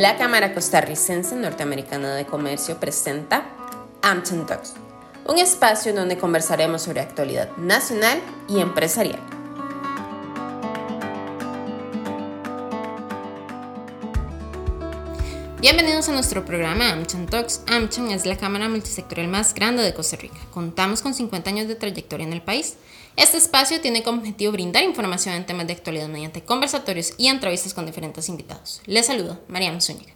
la Cámara Costarricense Norteamericana de Comercio presenta Amchen Talks, un espacio donde conversaremos sobre actualidad nacional y empresarial. Bienvenidos a nuestro programa AmCham Talks. AmCham es la cámara multisectorial más grande de Costa Rica. Contamos con 50 años de trayectoria en el país. Este espacio tiene como objetivo brindar información en temas de actualidad mediante conversatorios y entrevistas con diferentes invitados. Les saludo, María Zúñiga.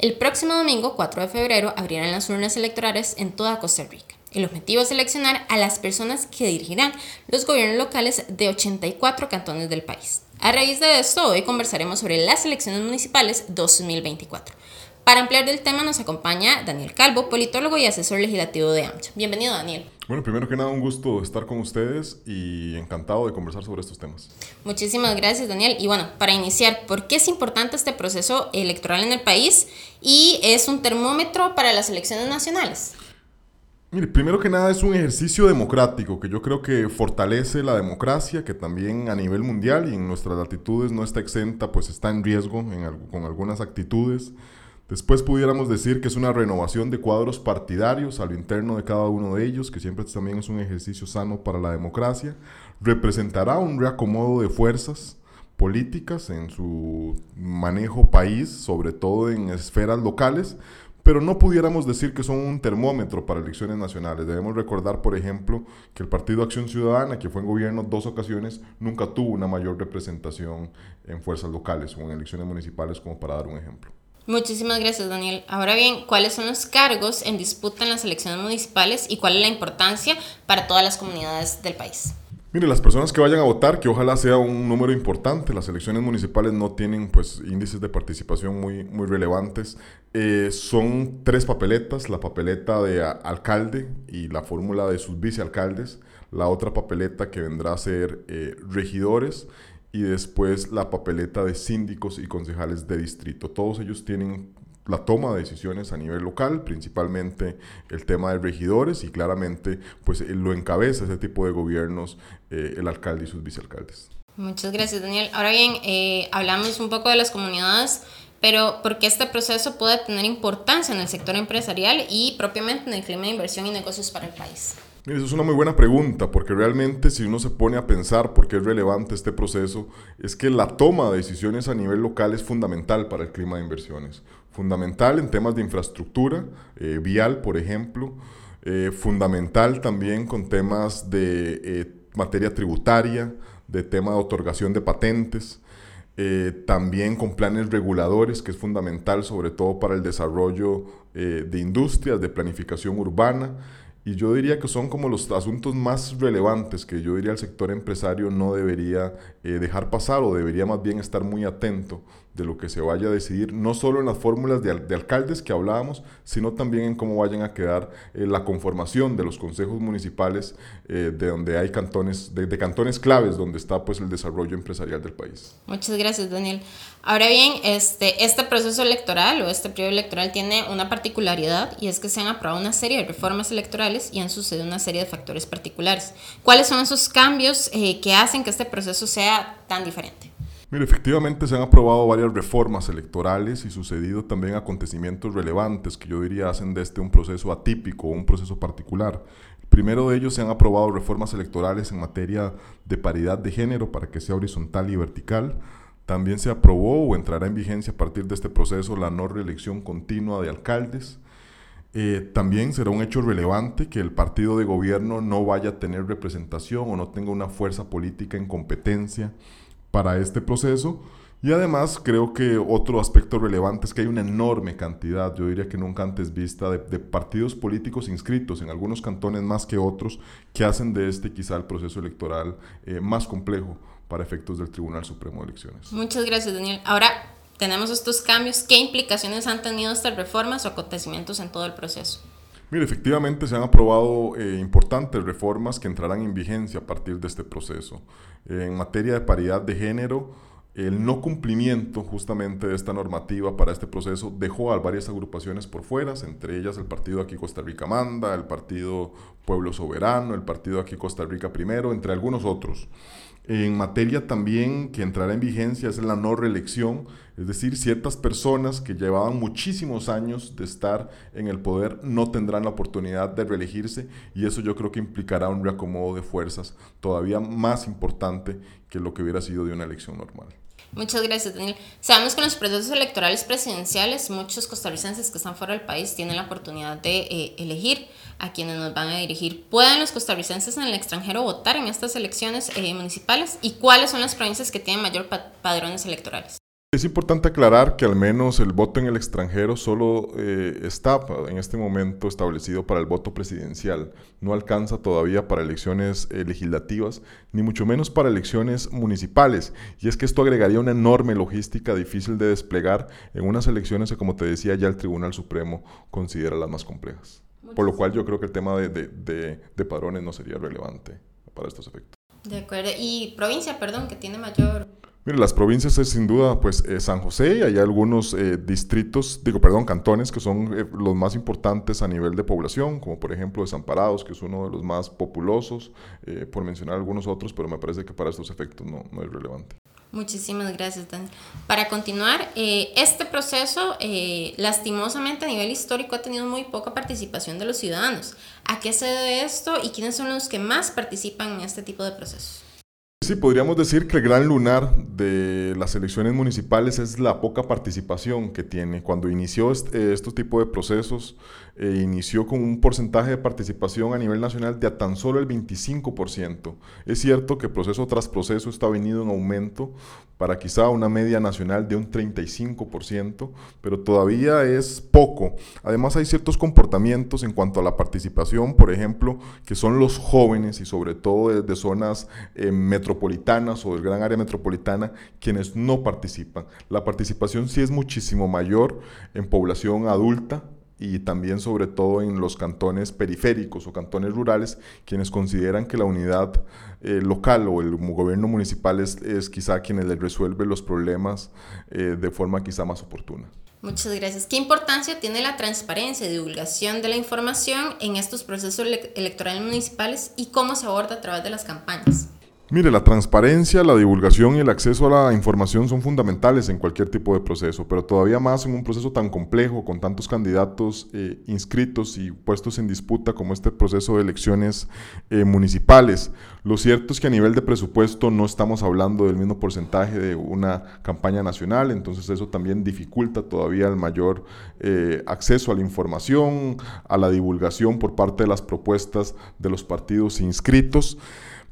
El próximo domingo, 4 de febrero, abrirán las urnas electorales en toda Costa Rica. El objetivo es seleccionar a las personas que dirigirán los gobiernos locales de 84 cantones del país. A raíz de esto, hoy conversaremos sobre las elecciones municipales 2024. Para ampliar del tema nos acompaña Daniel Calvo, politólogo y asesor legislativo de AMCHA. Bienvenido, Daniel. Bueno, primero que nada, un gusto estar con ustedes y encantado de conversar sobre estos temas. Muchísimas gracias, Daniel. Y bueno, para iniciar, ¿por qué es importante este proceso electoral en el país y es un termómetro para las elecciones nacionales? Mire, primero que nada es un ejercicio democrático que yo creo que fortalece la democracia, que también a nivel mundial y en nuestras latitudes no está exenta, pues está en riesgo con algunas actitudes. Después pudiéramos decir que es una renovación de cuadros partidarios a lo interno de cada uno de ellos, que siempre también es un ejercicio sano para la democracia. Representará un reacomodo de fuerzas políticas en su manejo país, sobre todo en esferas locales, pero no pudiéramos decir que son un termómetro para elecciones nacionales. Debemos recordar, por ejemplo, que el Partido Acción Ciudadana, que fue en gobierno dos ocasiones, nunca tuvo una mayor representación en fuerzas locales o en elecciones municipales, como para dar un ejemplo. Muchísimas gracias, Daniel. Ahora bien, ¿cuáles son los cargos en disputa en las elecciones municipales y cuál es la importancia para todas las comunidades del país? Mire, las personas que vayan a votar, que ojalá sea un número importante, las elecciones municipales no tienen pues índices de participación muy, muy relevantes. Eh, son tres papeletas, la papeleta de alcalde y la fórmula de sus vicealcaldes, la otra papeleta que vendrá a ser eh, regidores y después la papeleta de síndicos y concejales de distrito. Todos ellos tienen la toma de decisiones a nivel local, principalmente el tema de regidores y claramente pues eh, lo encabeza ese tipo de gobiernos eh, el alcalde y sus vicealcaldes. Muchas gracias Daniel. Ahora bien, eh, hablamos un poco de las comunidades, pero ¿por qué este proceso puede tener importancia en el sector empresarial y propiamente en el clima de inversión y negocios para el país? Mira, eso es una muy buena pregunta, porque realmente si uno se pone a pensar por qué es relevante este proceso, es que la toma de decisiones a nivel local es fundamental para el clima de inversiones. Fundamental en temas de infraestructura, eh, vial, por ejemplo, eh, fundamental también con temas de eh, materia tributaria, de tema de otorgación de patentes, también con planes reguladores, que es fundamental sobre todo para el desarrollo de industrias, de planificación urbana. Y yo diría que son como los asuntos más relevantes que yo diría el sector empresario no debería eh, dejar pasar o debería más bien estar muy atento de lo que se vaya a decidir, no solo en las fórmulas de, alcaldes que hablábamos, sino también en cómo vayan a quedar eh, la conformación de los consejos municipales eh, de donde hay cantones, de, cantones claves donde está pues el desarrollo empresarial del país. Muchas gracias, Daniel. Ahora bien, este, este proceso electoral o este periodo electoral tiene una particularidad y es que se han aprobado una serie de reformas electorales y han sucedido una serie de factores particulares. ¿Cuáles son esos cambios eh, que hacen que este proceso sea tan diferente? Mire, efectivamente se han aprobado varias reformas electorales y sucedido también acontecimientos relevantes que yo diría hacen de este un proceso atípico, un proceso particular. Primero de ellos se han aprobado reformas electorales en materia de paridad de género para que sea horizontal y vertical. También se aprobó o entrará en vigencia a partir de este proceso la no reelección continua de alcaldes. Eh, también será un hecho relevante que el partido de gobierno no vaya a tener representación o no tenga una fuerza política en competencia para este proceso. Y además creo que otro aspecto relevante es que hay una enorme cantidad, yo diría que nunca antes vista, de, partidos políticos inscritos en algunos cantones más que otros, que hacen de este quizá el proceso electoral eh, más complejo para efectos del Tribunal Supremo de Elecciones. Muchas gracias, Daniel. Ahora tenemos estos cambios. ¿Qué implicaciones han tenido estas reformas o acontecimientos en todo el proceso? Mire, efectivamente se han aprobado eh, importantes reformas que entrarán en vigencia a partir de este proceso. en materia de paridad de género, el no cumplimiento justamente de esta normativa para este proceso dejó a varias agrupaciones por fuera, entre ellas el partido Aquí Costa Rica Manda, el partido Pueblo Soberano, el partido Aquí Costa Rica Primero, entre algunos otros. En materia también que entrará en vigencia es la no reelección, es decir, ciertas personas que llevaban muchísimos años de estar en el poder no tendrán la oportunidad de reelegirse y eso yo creo que implicará un reacomodo de fuerzas todavía más importante que lo que hubiera sido de una elección normal. Muchas gracias, Daniel. Sabemos que en los procesos electorales presidenciales muchos costarricenses que están fuera del país tienen la oportunidad de eh, elegir a quienes nos van a dirigir. ¿Pueden los costarricenses en el extranjero votar en estas elecciones eh, municipales? ¿Y cuáles son las provincias que tienen mayor padrones electorales? Es importante aclarar que al menos el voto en el extranjero solo eh, está en este momento establecido para el voto presidencial. No alcanza todavía para elecciones eh, legislativas, ni mucho menos para elecciones municipales. Y es que esto agregaría una enorme logística difícil de desplegar en unas elecciones que, como te decía, ya el Tribunal Supremo considera las más complejas. Por lo cual yo creo que el tema de, de, de padrones no sería relevante para estos efectos. De acuerdo. Y provincia, perdón, que tiene mayor Mire, las provincias es sin duda pues eh, San José y hay algunos eh, distritos, digo, perdón, cantones que son eh, los más importantes a nivel de población, como por ejemplo Desamparados, que es uno de los más populosos, por mencionar algunos otros, pero me parece que para estos efectos no, no es relevante. Muchísimas gracias, Daniel. Para continuar, este proceso lastimosamente a nivel histórico ha tenido muy poca participación de los ciudadanos. ¿A qué se debe esto y quiénes son los que más participan en este tipo de procesos? Sí, podríamos decir que el gran lunar de las elecciones municipales es la poca participación que tiene. Cuando inició este, estos tipos de procesos, eh, inició con un porcentaje de participación a nivel nacional de a tan solo el 25%. Es cierto que proceso tras proceso está venido en aumento para quizá una media nacional de un 35%, pero todavía es poco. Además hay ciertos comportamientos en cuanto a la participación, por ejemplo, que son los jóvenes y sobre todo de, zonas eh, metropolitanas o del gran área metropolitana quienes no participan. La participación sí es muchísimo mayor en población adulta, y también sobre todo en los cantones periféricos o cantones rurales, quienes consideran que la unidad eh, local o el gobierno municipal es, es, quizá quienes les resuelve los problemas eh, de forma quizá más oportuna. Muchas gracias. ¿Qué importancia tiene la transparencia y divulgación de la información en estos procesos electorales municipales y cómo se aborda a través de las campañas? Mire, la transparencia, la divulgación y el acceso a la información son fundamentales en cualquier tipo de proceso, pero todavía más en un proceso tan complejo, con tantos candidatos eh, inscritos y puestos en disputa como este proceso de elecciones eh, municipales. Lo cierto es que a nivel de presupuesto no estamos hablando del mismo porcentaje de una campaña nacional, entonces eso también dificulta todavía el mayor eh, acceso a la información, a la divulgación por parte de las propuestas de los partidos inscritos.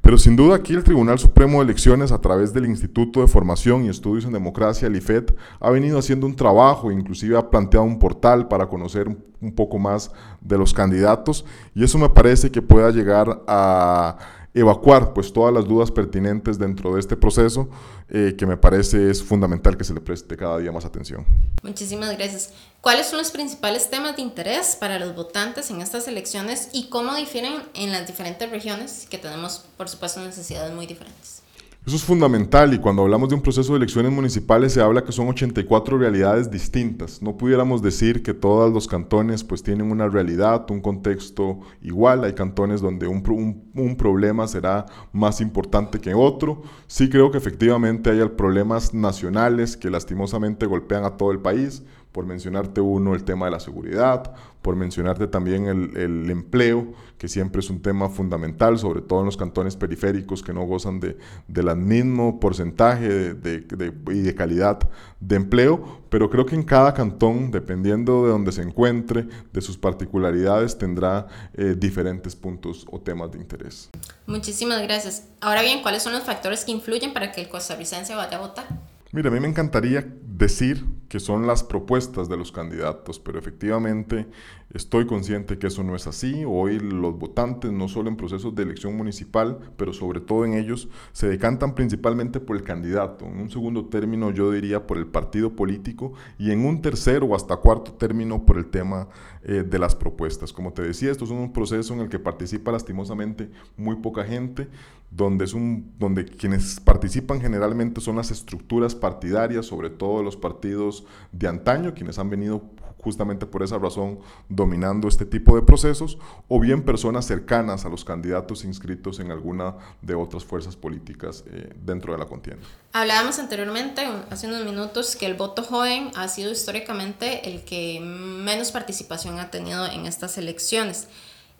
Pero sin duda aquí el Tribunal Supremo de Elecciones, a través del Instituto de Formación y Estudios en Democracia, el IFED, ha venido haciendo un trabajo, inclusive ha planteado un portal para conocer un poco más de los candidatos y eso me parece que pueda llegar a evacuar pues todas las dudas pertinentes dentro de este proceso eh, que me parece es fundamental que se le preste cada día más atención. Muchísimas gracias. ¿Cuáles son los principales temas de interés para los votantes en estas elecciones y cómo difieren en las diferentes regiones que tenemos por supuesto necesidades muy diferentes? Eso es fundamental y cuando hablamos de un proceso de elecciones municipales se habla que son 84 realidades distintas. No pudiéramos decir que todos los cantones pues tienen una realidad, un contexto igual. Hay cantones donde un, un, un problema será más importante que otro. Sí creo que efectivamente hay problemas nacionales que lastimosamente golpean a todo el país por mencionarte uno, el tema de la seguridad, por mencionarte también el, empleo, que siempre es un tema fundamental, sobre todo en los cantones periféricos que no gozan de, del mismo porcentaje de, y de calidad de empleo, pero creo que en cada cantón, dependiendo de donde se encuentre, de sus particularidades, tendrá eh, diferentes puntos o temas de interés. Muchísimas gracias. Ahora bien, ¿cuáles son los factores que influyen para que el costarricense vaya a votar? Mira, a mí me encantaría decir que son las propuestas de los candidatos, pero efectivamente estoy consciente que eso no es así. Hoy los votantes, no solo en procesos de elección municipal, pero sobre todo en ellos, se decantan principalmente por el candidato. En un segundo término yo diría por el partido político y en un tercero o hasta cuarto término por el tema eh, de las propuestas. Como te decía, esto es un proceso en el que participa lastimosamente muy poca gente, donde, es un, donde quienes participan generalmente son las estructuras partidarias, sobre todo los partidos de antaño, quienes han venido justamente por esa razón dominando este tipo de procesos, o bien personas cercanas a los candidatos inscritos en alguna de otras fuerzas políticas eh, dentro de la contienda. Hablábamos anteriormente, hace unos minutos, que el voto joven ha sido históricamente el que menos participación ha tenido en estas elecciones.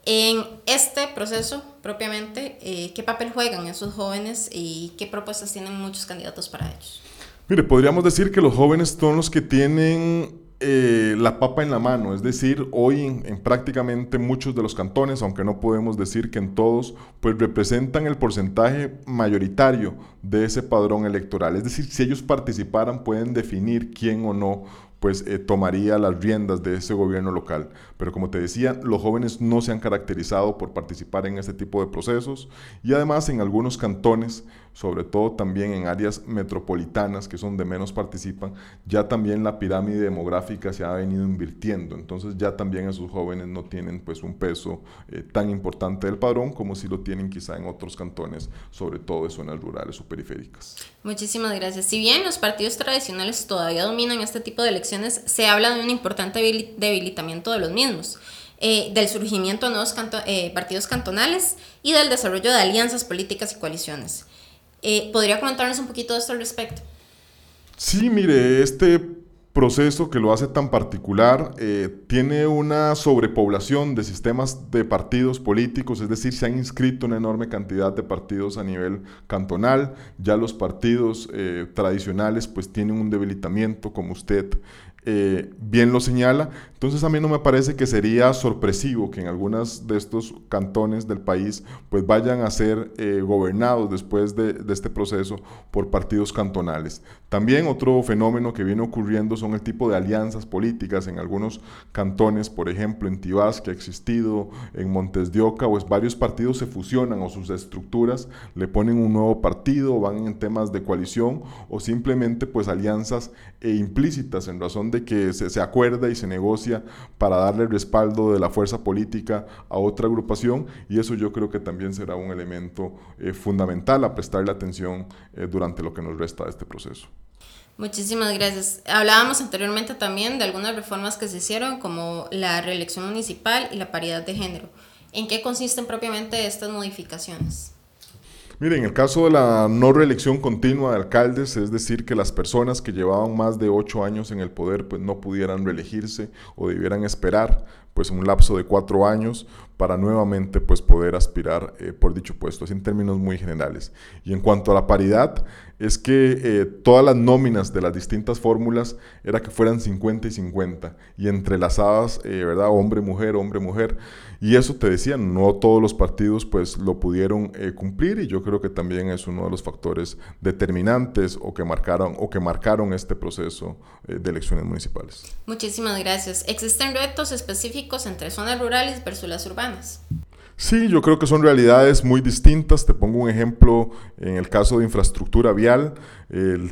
En este proceso propiamente, eh, ¿qué papel juegan esos jóvenes y qué propuestas tienen muchos candidatos para ellos? Mire, podríamos decir que los jóvenes son los que tienen eh, la papa en la mano, es decir, hoy en, prácticamente muchos de los cantones, aunque no podemos decir que en todos, pues representan el porcentaje mayoritario de ese padrón electoral. Es decir, si ellos participaran pueden definir quién o no pues eh, tomaría las riendas de ese gobierno local. Pero como te decía, los jóvenes no se han caracterizado por participar en este tipo de procesos y además en algunos cantones sobre todo también en áreas metropolitanas, que son donde menos participan, ya también la pirámide demográfica se ha venido invirtiendo. Entonces ya también esos jóvenes no tienen pues un peso eh, tan importante del padrón como si lo tienen quizá en otros cantones, sobre todo en zonas rurales o periféricas. Muchísimas gracias. Si bien los partidos tradicionales todavía dominan este tipo de elecciones, se habla de un importante debilitamiento de los mismos. Eh, del surgimiento de nuevos eh, partidos cantonales y del desarrollo de alianzas políticas y coaliciones. Eh, ¿Podría comentarnos un poquito de esto al respecto? Sí, mire, este proceso que lo hace tan particular eh, tiene una sobrepoblación de sistemas de partidos políticos, es decir, se han inscrito una enorme cantidad de partidos a nivel cantonal, ya los partidos eh, tradicionales pues tienen un debilitamiento, como usted eh, bien lo señala. Entonces a mí no me parece que sería sorpresivo que en algunos de estos cantones del país pues vayan a ser eh, gobernados después de, este proceso por partidos cantonales. También otro fenómeno que viene ocurriendo son el tipo de alianzas políticas en algunos cantones, por ejemplo en Tibás que ha existido, en Montes de Oca, pues varios partidos se fusionan o sus estructuras le ponen un nuevo partido, van en temas de coalición o simplemente pues alianzas e implícitas en razón de que se, acuerda y se negocia para darle respaldo de la fuerza política a otra agrupación y eso yo creo que también será un elemento eh, fundamental a prestarle atención eh, durante lo que nos resta de este proceso. Muchísimas gracias. Hablábamos anteriormente también de algunas reformas que se hicieron, como la reelección municipal y la paridad de género. ¿En qué consisten propiamente estas modificaciones? Mire, en el caso de la no reelección continua de alcaldes, es decir, que las personas que llevaban más de ocho años en el poder pues no pudieran reelegirse o debieran esperar pues un lapso de cuatro años para nuevamente pues poder aspirar eh, por dicho puesto, así en términos muy generales. Y en cuanto a la paridad, es que eh, todas las nóminas de las distintas fórmulas era que fueran 50 y 50 y entrelazadas, eh, ¿verdad? Hombre, mujer, hombre, mujer. Y eso te decía, no todos los partidos pues lo pudieron cumplir y yo creo que también es uno de los factores determinantes o que marcaron, o que marcaron este proceso de elecciones municipales. Muchísimas gracias. ¿Existen retos específicos entre zonas rurales versus las urbanas? Sí, yo creo que son realidades muy distintas. Te pongo un ejemplo en el caso de infraestructura vial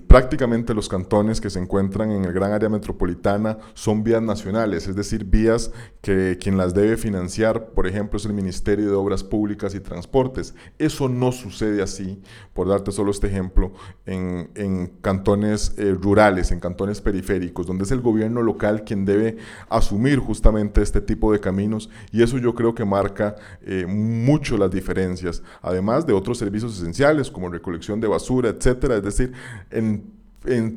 prácticamente los cantones que se encuentran en el gran área metropolitana son vías nacionales, es decir, vías que quien las debe financiar, por ejemplo, es el Ministerio de Obras Públicas y Transportes. Eso no sucede así, por darte solo este ejemplo, en, cantones eh, rurales, en cantones periféricos, donde es el gobierno local quien debe asumir justamente este tipo de caminos y eso yo creo que marca mucho las diferencias, además de otros servicios esenciales como recolección de basura, etcétera, es decir, en,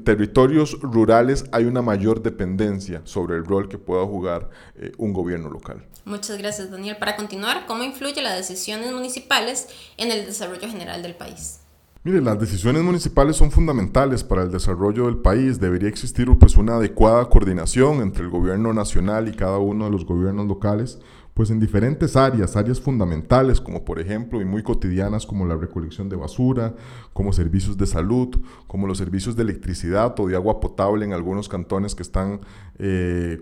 territorios rurales hay una mayor dependencia sobre el rol que pueda jugar eh, un gobierno local. Muchas gracias, Daniel. Para continuar, ¿cómo influye las decisiones municipales en el desarrollo general del país? Mire, las decisiones municipales son fundamentales para el desarrollo del país. Debería existir pues, una adecuada coordinación entre el gobierno nacional y cada uno de los gobiernos locales pues en diferentes áreas, áreas fundamentales como por ejemplo y muy cotidianas como la recolección de basura, como servicios de salud, como los servicios de electricidad o de agua potable en algunos cantones que están eh,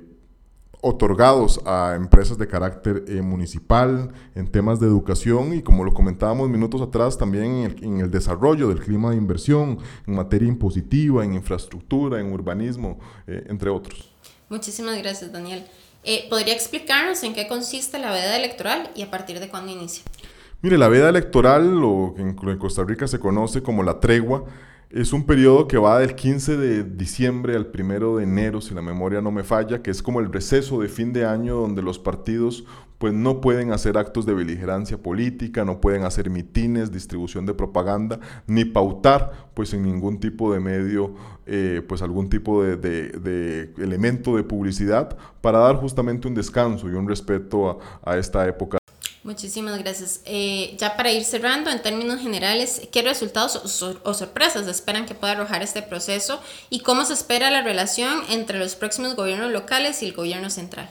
otorgados a empresas de carácter eh, municipal, en temas de educación y como lo comentábamos minutos atrás, también en el, desarrollo del clima de inversión, en materia impositiva, en infraestructura, en urbanismo, eh, entre otros. Muchísimas gracias, Daniel. Eh, ¿Podría explicarnos en qué consiste la veda electoral y a partir de cuándo inicia? Mire, la veda electoral, o en Costa Rica se conoce como la tregua, Es un periodo que va del 15 de diciembre al 1 de enero, si la memoria no me falla, que es como el receso de fin de año donde los partidos pues no pueden hacer actos de beligerancia política, no pueden hacer mitines, distribución de propaganda, ni pautar pues en ningún tipo de medio, eh, pues algún tipo de, de, elemento de publicidad para dar justamente un descanso y un respeto a, esta época Muchísimas gracias. Eh, ya para ir cerrando, en términos generales, ¿qué resultados o, sorpresas esperan que pueda arrojar este proceso y cómo se espera la relación entre los próximos gobiernos locales y el gobierno central?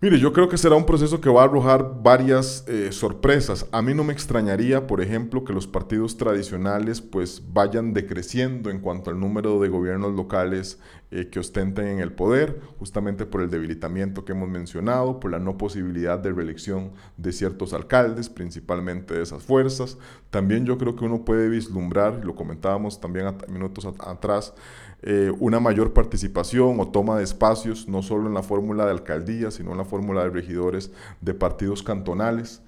Mire, yo creo que será un proceso que va a arrojar varias eh, sorpresas. A mí no me extrañaría, por ejemplo, que los partidos tradicionales pues vayan decreciendo en cuanto al número de gobiernos locales eh, que ostenten en el poder, justamente por el debilitamiento que hemos mencionado, por la no posibilidad de reelección de ciertos alcaldes, principalmente de esas fuerzas. También yo creo que uno puede vislumbrar, lo comentábamos también minutos atrás, eh, una mayor participación o toma de espacios, no solo en la fórmula de alcaldía, sino en la fórmula de regidores de partidos cantonales.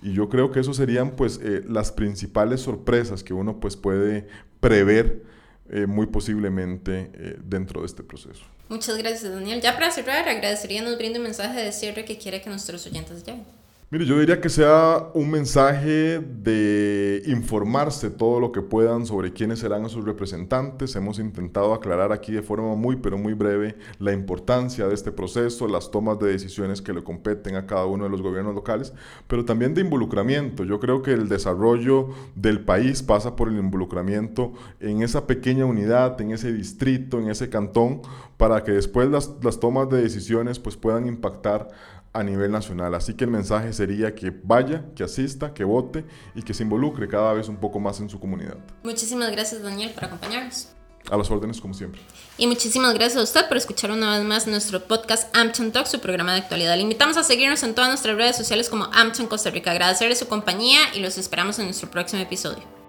Y yo creo que eso serían pues eh, las principales sorpresas que uno pues puede prever eh, muy posiblemente dentro de este proceso. Muchas gracias Daniel. Ya para cerrar, agradecería nos brinde un mensaje de cierre que quiere que nuestros oyentes lleven. Mire, yo diría que sea un mensaje de informarse todo lo que puedan sobre quiénes serán sus representantes. Hemos intentado aclarar aquí de forma muy, pero muy breve la importancia de este proceso, las tomas de decisiones que le competen a cada uno de los gobiernos locales, pero también de involucramiento. Yo creo que el desarrollo del país pasa por el involucramiento en esa pequeña unidad, en ese distrito, en ese cantón, para que después las, las tomas de decisiones pues, puedan impactar a nivel nacional. Así que el mensaje sería que vaya, que asista, que vote y que se involucre cada vez un poco más en su comunidad. Muchísimas gracias Daniel por acompañarnos. A las órdenes como siempre. Y muchísimas gracias a usted por escuchar una vez más nuestro podcast Amchon Talk, su programa de actualidad. Le invitamos a seguirnos en todas nuestras redes sociales como Amchon Costa Rica. Agradecerle su compañía y los esperamos en nuestro próximo episodio.